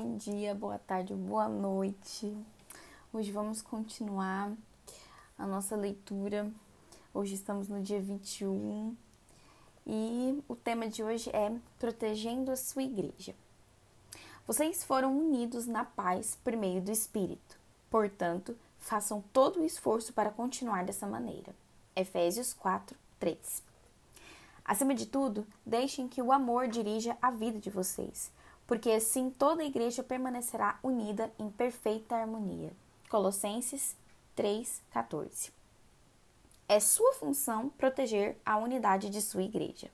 Bom dia, boa tarde, boa noite. Hoje vamos continuar a nossa leitura. Hoje estamos no dia 21 e o tema de hoje é Protegendo a sua igreja. Vocês foram unidos na paz por meio do Espírito. Portanto, façam todo o esforço para continuar dessa maneira. Efésios 4, 3. Acima de tudo, deixem que o amor dirija a vida de vocês, porque assim toda a igreja permanecerá unida em perfeita harmonia. Colossenses 3:14. É sua função proteger a unidade de sua igreja.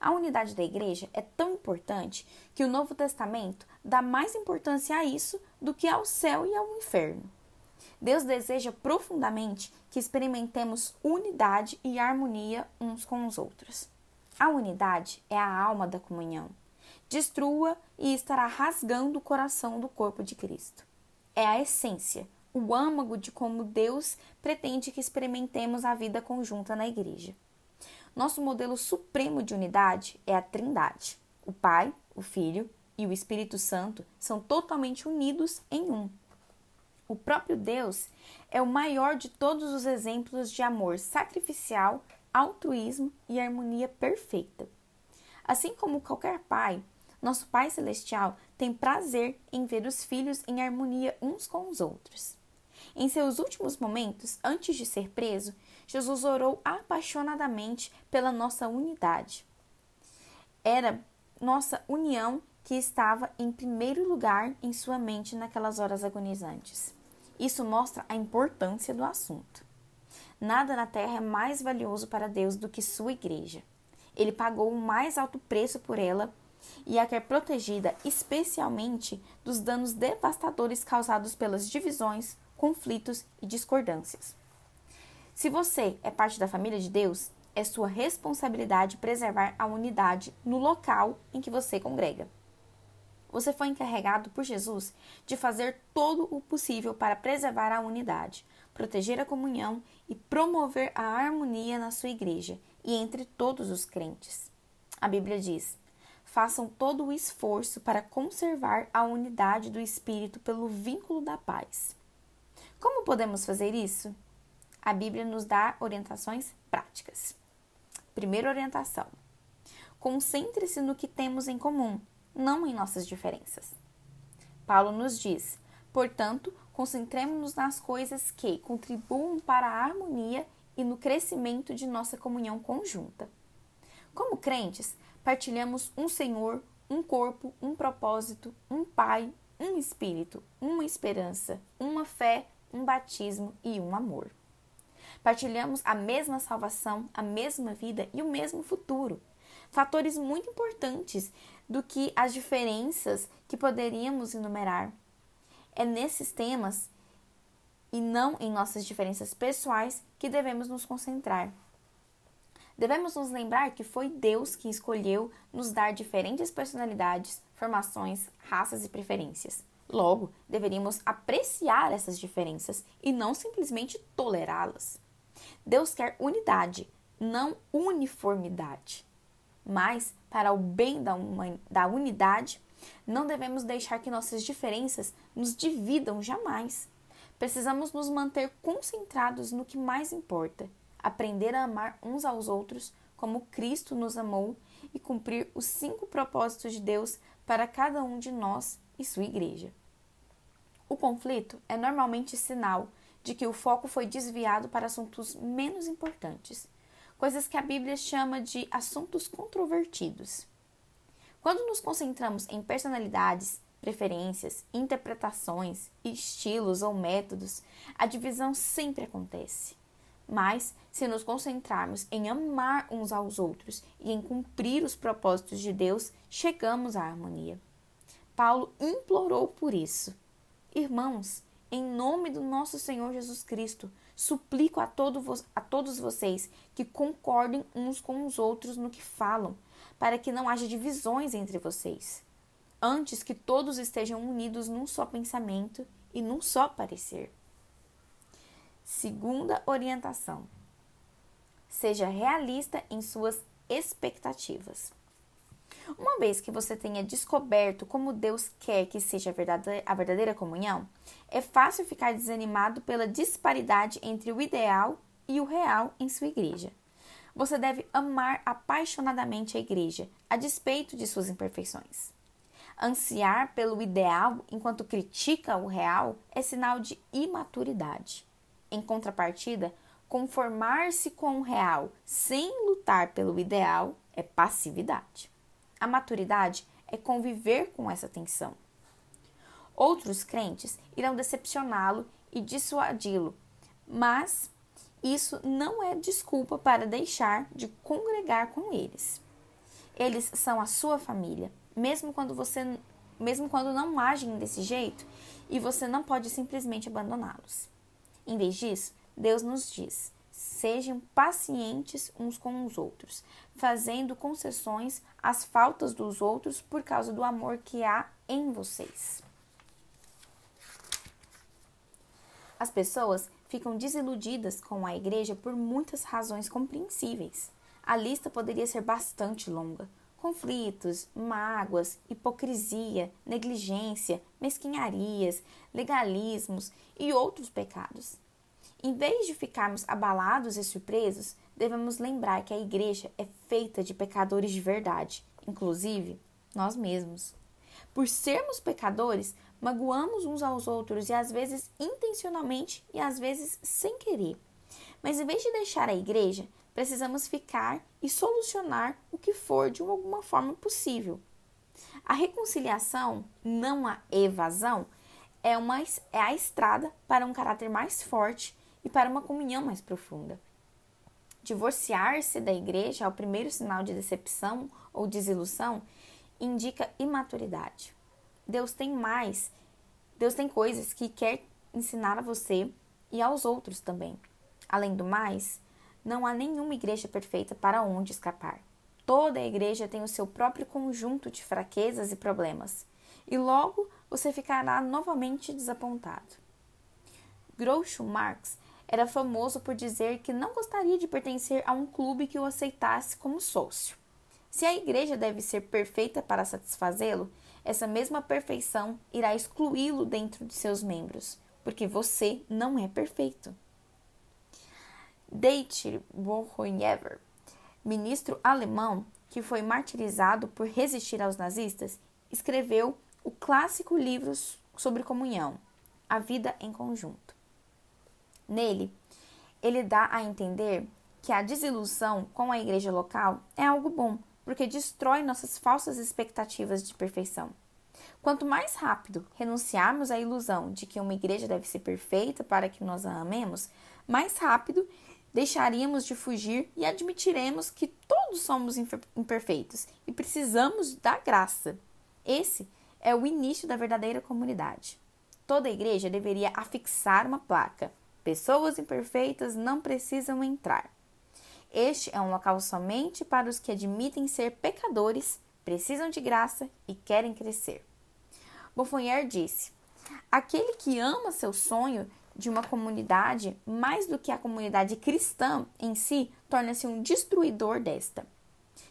A unidade da igreja é tão importante que o Novo Testamento dá mais importância a isso do que ao céu e ao inferno. Deus deseja profundamente que experimentemos unidade e harmonia uns com os outros. A unidade é a alma da comunhão. Destrua e estará rasgando o coração do corpo de Cristo. É a essência, o âmago de como Deus pretende que experimentemos a vida conjunta na igreja. Nosso modelo supremo de unidade é a Trindade. O Pai, o Filho e o Espírito Santo são totalmente unidos em um. O próprio Deus é o maior de todos os exemplos de amor sacrificial, altruísmo e harmonia perfeita. Assim como qualquer pai, nosso Pai Celestial tem prazer em ver os filhos em harmonia uns com os outros. Em seus últimos momentos, antes de ser preso, Jesus orou apaixonadamente pela nossa unidade. Era nossa união que estava em primeiro lugar em sua mente naquelas horas agonizantes. Isso mostra a importância do assunto. Nada na terra é mais valioso para Deus do que sua igreja. Ele pagou o mais alto preço por ela e a quer protegida especialmente dos danos devastadores causados pelas divisões, conflitos e discordâncias. Se você é parte da família de Deus, é sua responsabilidade preservar a unidade no local em que você congrega. Você foi encarregado por Jesus de fazer todo o possível para preservar a unidade, proteger a comunhão e promover a harmonia na sua igreja e entre todos os crentes. A Bíblia diz: façam todo o esforço para conservar a unidade do Espírito pelo vínculo da paz. Como podemos fazer isso? A Bíblia nos dá orientações práticas. Primeira orientação: concentre-se no que temos em comum não em nossas diferenças. Paulo nos diz: portanto, concentremos-nos nas coisas que contribuam para a harmonia e no crescimento de nossa comunhão conjunta. Como crentes, partilhamos um Senhor, um corpo, um propósito, um Pai, um Espírito, uma esperança, uma fé, um batismo e um amor. Partilhamos a mesma salvação, a mesma vida e o mesmo futuro. Fatores muito importantes do que as diferenças que poderíamos enumerar. É nesses temas e não em nossas diferenças pessoais que devemos nos concentrar. Devemos nos lembrar que foi Deus que escolheu nos dar diferentes personalidades, formações, raças e preferências. Logo, deveríamos apreciar essas diferenças e não simplesmente tolerá-las. Deus quer unidade, não uniformidade. Mas, para o bem da, da unidade, não devemos deixar que nossas diferenças nos dividam jamais. Precisamos nos manter concentrados no que mais importa, aprender a amar uns aos outros como Cristo nos amou e cumprir os cinco propósitos de Deus para cada um de nós e sua igreja. O conflito é normalmente sinal de que o foco foi desviado para assuntos menos importantes coisas que a Bíblia chama de assuntos controvertidos. Quando nos concentramos em personalidades, preferências, interpretações, estilos ou métodos, a divisão sempre acontece. Mas, se nos concentrarmos em amar uns aos outros e em cumprir os propósitos de Deus, chegamos à harmonia. Paulo implorou por isso. Irmãos, em nome do nosso Senhor Jesus Cristo, Suplico a, todo a todos vocês que concordem uns com os outros no que falam, para que não haja divisões entre vocês. Antes que todos estejam unidos num só pensamento e num só parecer. Segunda orientação: seja realista em suas expectativas. Uma vez que você tenha descoberto como Deus quer que seja a verdadeira comunhão, é fácil ficar desanimado pela disparidade entre o ideal e o real em sua igreja. Você deve amar apaixonadamente a igreja, a despeito de suas imperfeições. Ansiar pelo ideal enquanto critica o real é sinal de imaturidade. Em contrapartida, conformar-se com o real sem lutar pelo ideal é passividade. A maturidade é conviver com essa tensão. Outros crentes irão decepcioná-lo e dissuadi-lo, mas isso não é desculpa para deixar de congregar com eles. Eles são a sua família, mesmo quando você mesmo quando não agem desse jeito, e você não pode simplesmente abandoná-los. Em vez disso, Deus nos diz: sejam pacientes uns com os outros, fazendo concessões às faltas dos outros por causa do amor que há em vocês. As pessoas ficam desiludidas com a igreja por muitas razões compreensíveis. A lista poderia ser bastante longa. Conflitos, mágoas, hipocrisia, negligência, mesquinharias, legalismos e outros pecados. Em vez de ficarmos abalados e surpresos, devemos lembrar que a igreja é feita de pecadores de verdade, inclusive nós mesmos. Por sermos pecadores, magoamos uns aos outros e às vezes intencionalmente e às vezes sem querer. Mas em vez de deixar a igreja, precisamos ficar e solucionar o que for de alguma forma possível. A reconciliação, não a evasão, é, uma, é a estrada para um caráter mais forte e para uma comunhão mais profunda. Divorciar-se da igreja ao primeiro sinal de decepção ou desilusão indica imaturidade. Deus tem mais, Deus tem coisas que quer ensinar a você e aos outros também. Além do mais, não há nenhuma igreja perfeita para onde escapar. Toda igreja tem o seu próprio conjunto de fraquezas e problemas, e logo você ficará novamente desapontado. Groucho Marx era famoso por dizer que não gostaria de pertencer a um clube que o aceitasse como sócio. Se a igreja deve ser perfeita para satisfazê-lo, essa mesma perfeição irá excluí-lo dentro de seus membros, porque você não é perfeito. Dietrich Bonhoeffer, ministro alemão que foi martirizado por resistir aos nazistas, escreveu o clássico livro sobre comunhão, A Vida em Conjunto. Nele, ele dá a entender que a desilusão com a igreja local é algo bom, porque destrói nossas falsas expectativas de perfeição. Quanto mais rápido renunciarmos à ilusão de que uma igreja deve ser perfeita para que nós a amemos, mais rápido deixaríamos de fugir e admitiremos que todos somos imperfeitos e precisamos da graça. Esse é o início da verdadeira comunidade. Toda igreja deveria afixar uma placa Pessoas imperfeitas não precisam entrar. Este é um local somente para os que admitem ser pecadores, precisam de graça e querem crescer. Bonfoyer disse: Aquele que ama seu sonho de uma comunidade mais do que a comunidade cristã em si torna-se um destruidor desta.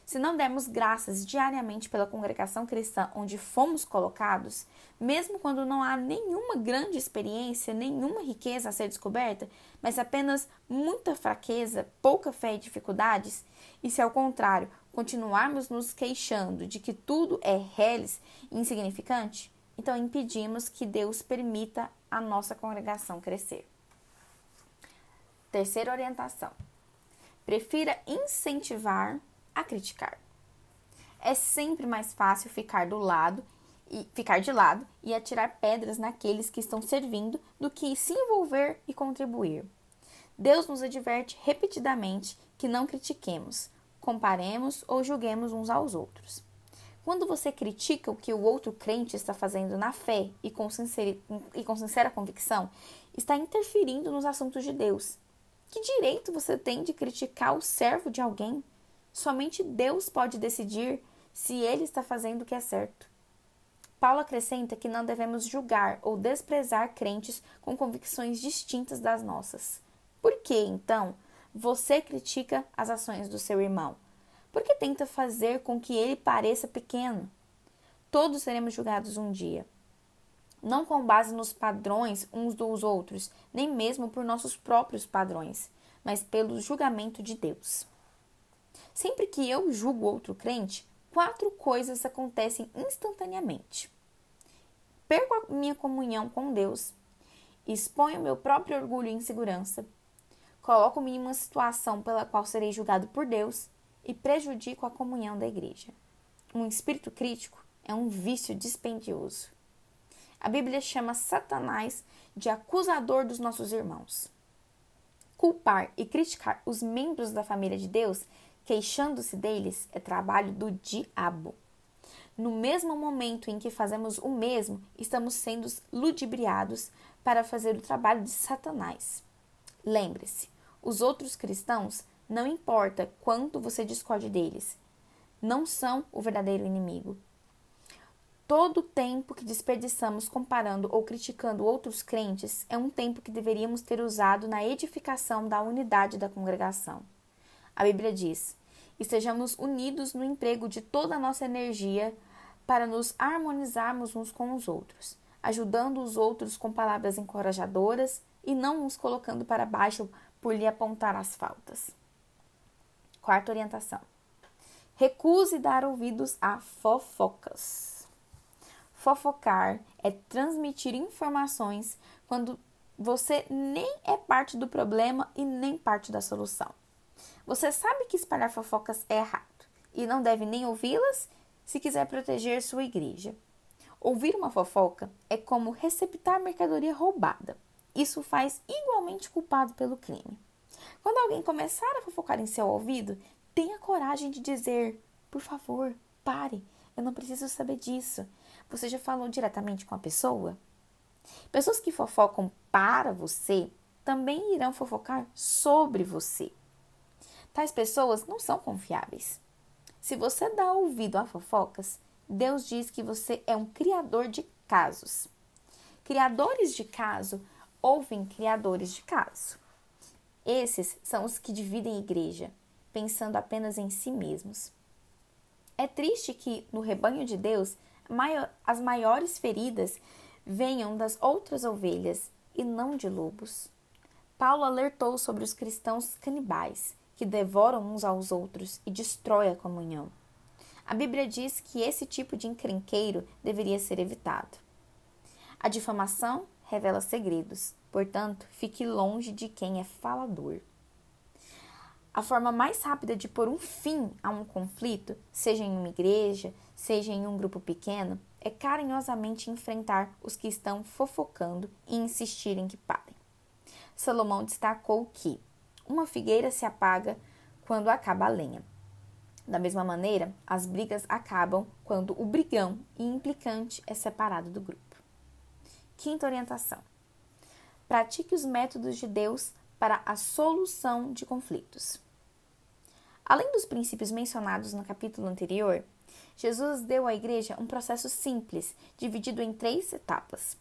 Se não dermos graças diariamente pela congregação cristã onde fomos colocados, mesmo quando não há nenhuma grande experiência, nenhuma riqueza a ser descoberta, mas apenas muita fraqueza, pouca fé e dificuldades, e se ao contrário continuarmos nos queixando de que tudo é reles e insignificante, então impedimos que Deus permita a nossa congregação crescer. Terceira orientação: prefira incentivar a criticar. É sempre mais fácil ficar do lado e ficar de lado e atirar pedras naqueles que estão servindo do que se envolver e contribuir. Deus nos adverte repetidamente que não critiquemos, comparemos ou julguemos uns aos outros. Quando você critica o que o outro crente está fazendo na fé e com, sincera, e com sincera convicção, está interferindo nos assuntos de Deus. Que direito você tem de criticar o servo de alguém? Somente Deus pode decidir se ele está fazendo o que é certo. Paulo acrescenta que não devemos julgar ou desprezar crentes com convicções distintas das nossas. Por que, então, você critica as ações do seu irmão? Por que tenta fazer com que ele pareça pequeno? Todos seremos julgados um dia. Não com base nos padrões uns dos outros, nem mesmo por nossos próprios padrões, mas pelo julgamento de Deus. Sempre que eu julgo outro crente, quatro coisas acontecem instantaneamente. Perco a minha comunhão com Deus, exponho meu próprio orgulho e insegurança, coloco-me em uma situação pela qual serei julgado por Deus e prejudico a comunhão da igreja. Um espírito crítico é um vício dispendioso. A Bíblia chama Satanás de acusador dos nossos irmãos. Culpar e criticar os membros da família de Deus, queixando-se deles, é trabalho do diabo. No mesmo momento em que fazemos o mesmo, estamos sendo ludibriados para fazer o trabalho de Satanás. Lembre-se, os outros cristãos, não importa quanto você discorde deles, não são o verdadeiro inimigo. Todo o tempo que desperdiçamos comparando ou criticando outros crentes é um tempo que deveríamos ter usado na edificação da unidade da congregação. A Bíblia diz: estejamos unidos no emprego de toda a nossa energia para nos harmonizarmos uns com os outros, ajudando os outros com palavras encorajadoras e não nos colocando para baixo por lhe apontar as faltas. Quarta orientação: recuse dar ouvidos a fofocas. Fofocar é transmitir informações quando você nem é parte do problema e nem parte da solução. Você sabe que espalhar fofocas é errado e não deve nem ouvi-las se quiser proteger sua igreja. Ouvir uma fofoca é como receptar mercadoria roubada. Isso faz igualmente culpado pelo crime. Quando alguém começar a fofocar em seu ouvido, tenha coragem de dizer: por favor, pare, eu não preciso saber disso. Você já falou diretamente com a pessoa? Pessoas que fofocam para você também irão fofocar sobre você. Tais pessoas não são confiáveis. Se você dá ouvido a fofocas, Deus diz que você é um criador de casos. Criadores de caso ouvem criadores de caso. Esses são os que dividem a igreja, pensando apenas em si mesmos. É triste que, no rebanho de Deus, as maiores feridas venham das outras ovelhas e não de lobos. Paulo alertou sobre os cristãos canibais, que devoram uns aos outros e destrói a comunhão. A Bíblia diz que esse tipo de encrenqueiro deveria ser evitado. A difamação revela segredos, portanto, fique longe de quem é falador. A forma mais rápida de pôr um fim a um conflito, seja em uma igreja, seja em um grupo pequeno, é carinhosamente enfrentar os que estão fofocando e insistirem que parem. Salomão destacou que uma figueira se apaga quando acaba a lenha. Da mesma maneira, as brigas acabam quando o brigão e implicante é separado do grupo. Quinta orientação: pratique os métodos de Deus para a solução de conflitos. Além dos princípios mencionados no capítulo anterior, Jesus deu à igreja um processo simples, dividido em três etapas.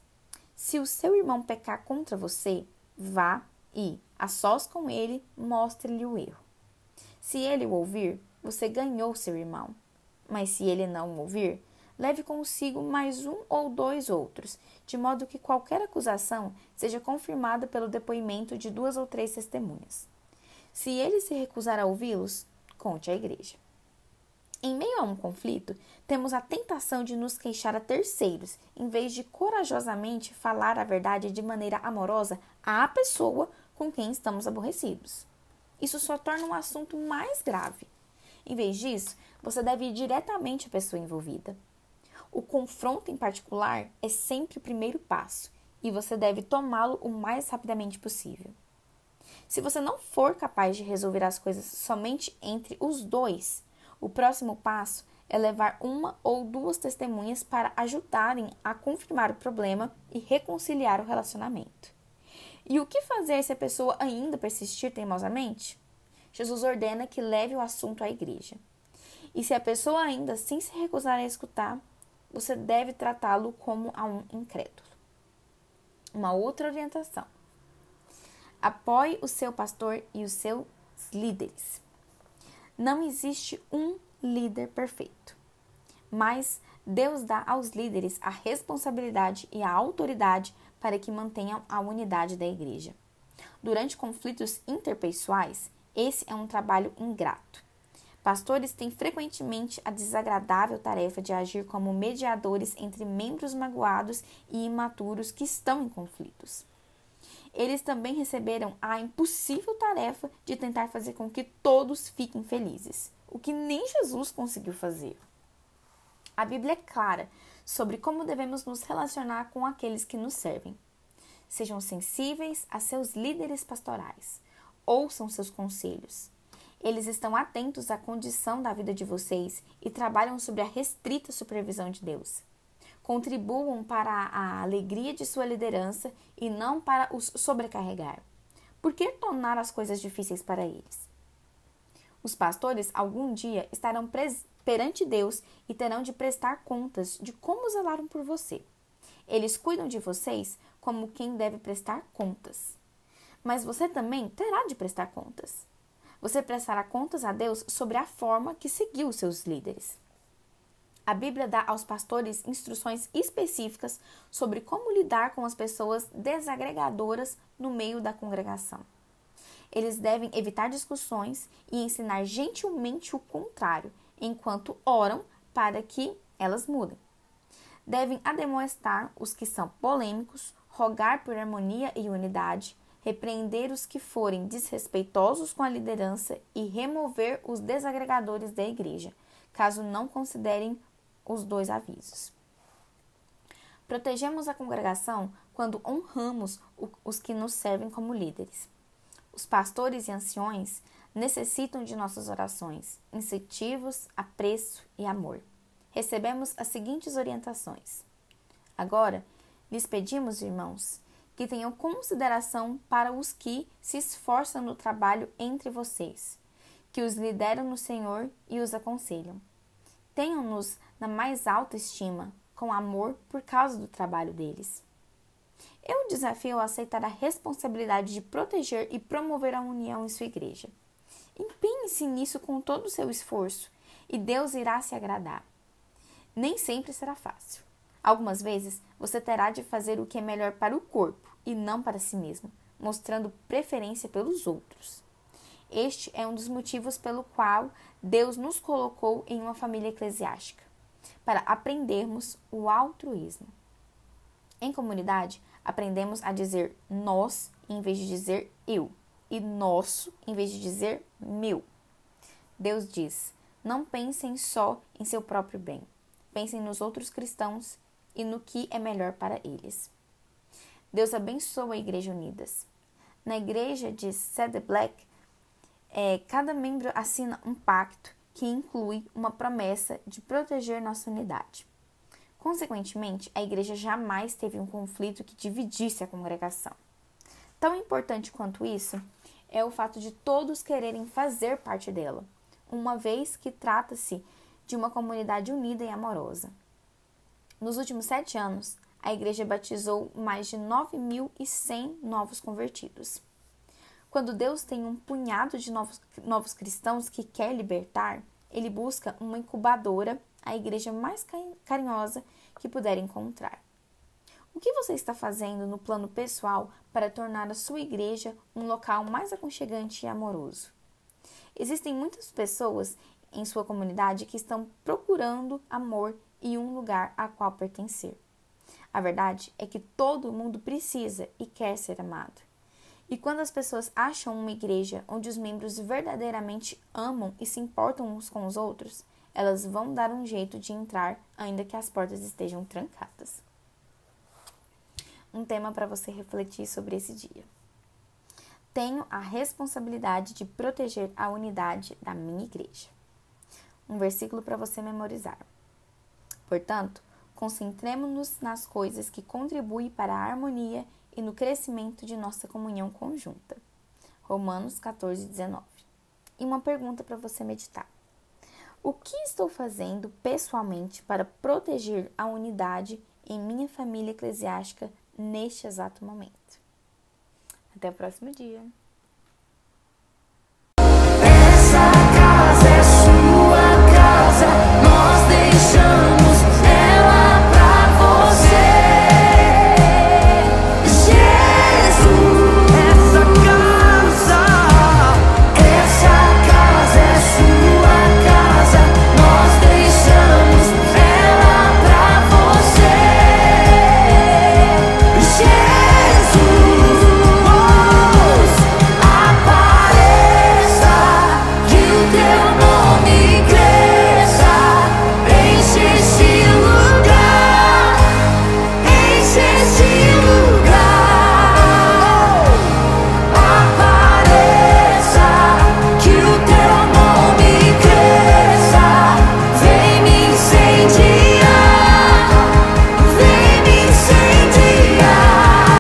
Se o seu irmão pecar contra você, vá e, a sós com ele, mostre-lhe o erro. Se ele o ouvir, você ganhou seu irmão. Mas se ele não o ouvir, leve consigo mais um ou dois outros, de modo que qualquer acusação seja confirmada pelo depoimento de duas ou três testemunhas. Se ele se recusar a ouvi-los, conte à igreja. Em meio a um conflito, temos a tentação de nos queixar a terceiros, em vez de corajosamente falar a verdade de maneira amorosa à pessoa com quem estamos aborrecidos. Isso só torna um assunto mais grave. Em vez disso, você deve ir diretamente à pessoa envolvida. O confronto em particular é sempre o primeiro passo e você deve tomá-lo o mais rapidamente possível. Se você não for capaz de resolver as coisas somente entre os dois, o próximo passo é levar uma ou duas testemunhas para ajudarem a confirmar o problema e reconciliar o relacionamento. E o que fazer se a pessoa ainda persistir teimosamente? Jesus ordena que leve o assunto à igreja. E se a pessoa ainda assim se recusar a escutar, você deve tratá-lo como a um incrédulo. Uma outra orientação: apoie o seu pastor e os seus líderes. Não existe um líder perfeito, mas Deus dá aos líderes a responsabilidade e a autoridade para que mantenham a unidade da igreja. Durante conflitos interpessoais, esse é um trabalho ingrato. Pastores têm frequentemente a desagradável tarefa de agir como mediadores entre membros magoados e imaturos que estão em conflitos. Eles também receberam a impossível tarefa de tentar fazer com que todos fiquem felizes, o que nem Jesus conseguiu fazer. A Bíblia é clara sobre como devemos nos relacionar com aqueles que nos servem. Sejam sensíveis a seus líderes pastorais, ouçam seus conselhos. Eles estão atentos à condição da vida de vocês e trabalham sob a restrita supervisão de Deus. Contribuam para a alegria de sua liderança e não para os sobrecarregar. Por que tornar as coisas difíceis para eles? Os pastores algum dia estarão perante Deus e terão de prestar contas de como zelaram por você. Eles cuidam de vocês como quem deve prestar contas. Mas você também terá de prestar contas. Você prestará contas a Deus sobre a forma que seguiu seus líderes. A Bíblia dá aos pastores instruções específicas sobre como lidar com as pessoas desagregadoras no meio da congregação. Eles devem evitar discussões e ensinar gentilmente o contrário, enquanto oram para que elas mudem. Devem ademoestar os que são polêmicos, rogar por harmonia e unidade, repreender os que forem desrespeitosos com a liderança e remover os desagregadores da igreja, caso não considerem os dois avisos. Protegemos a congregação quando honramos os que nos servem como líderes. Os pastores e anciões necessitam de nossas orações, incentivos, apreço e amor. Recebemos as seguintes orientações. Agora, lhes pedimos, irmãos, que tenham consideração para os que se esforçam no trabalho entre vocês, que os lideram no Senhor e os aconselham. Tenham-nos na mais alta estima, com amor por causa do trabalho deles. Eu desafio a aceitar a responsabilidade de proteger e promover a união em sua igreja. Empenhe-se nisso com todo o seu esforço e Deus irá se agradar. Nem sempre será fácil. Algumas vezes você terá de fazer o que é melhor para o corpo e não para si mesmo, mostrando preferência pelos outros. Este é um dos motivos pelo qual Deus nos colocou em uma família eclesiástica, para aprendermos o altruísmo. Em comunidade, aprendemos a dizer nós em vez de dizer eu e nosso em vez de dizer meu. Deus diz: não pensem só em seu próprio bem, pensem nos outros cristãos e no que é melhor para eles. Deus abençoa a Igreja Unidas. Na igreja de Cedar Black, é, cada membro assina um pacto que inclui uma promessa de proteger nossa unidade. Consequentemente, a igreja jamais teve um conflito que dividisse a congregação. Tão importante quanto isso é o fato de todos quererem fazer parte dela, uma vez que trata-se de uma comunidade unida e amorosa. Nos últimos sete anos, a igreja batizou mais de 9.100 novos convertidos. Quando Deus tem um punhado de novos, novos cristãos que quer libertar, ele busca uma incubadora, a igreja mais carinhosa que puder encontrar. O que você está fazendo no plano pessoal para tornar a sua igreja um local mais aconchegante e amoroso? Existem muitas pessoas em sua comunidade que estão procurando amor e um lugar a qual pertencer. A verdade é que todo mundo precisa e quer ser amado. E quando as pessoas acham uma igreja onde os membros verdadeiramente amam e se importam uns com os outros, elas vão dar um jeito de entrar, ainda que as portas estejam trancadas. Um tema para você refletir sobre esse dia. Tenho a responsabilidade de proteger a unidade da minha igreja. Um versículo para você memorizar. Portanto, concentremos-nos nas coisas que contribuem para a harmonia e no crescimento de nossa comunhão conjunta. Romanos 14, 19. E uma pergunta para você meditar. O que estou fazendo pessoalmente para proteger a unidade em minha família eclesiástica neste exato momento? Até o próximo dia!